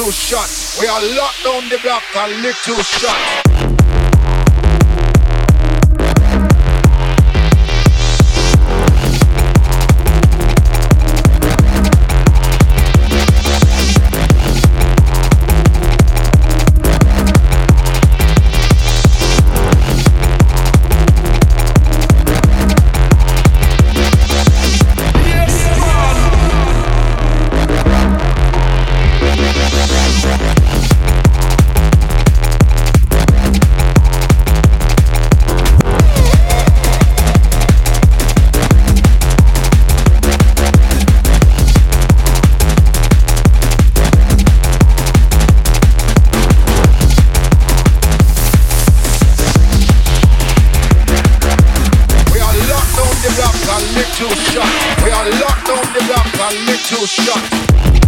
little shots. We are locked on the block, a little shots. We are locked on the block and make shot.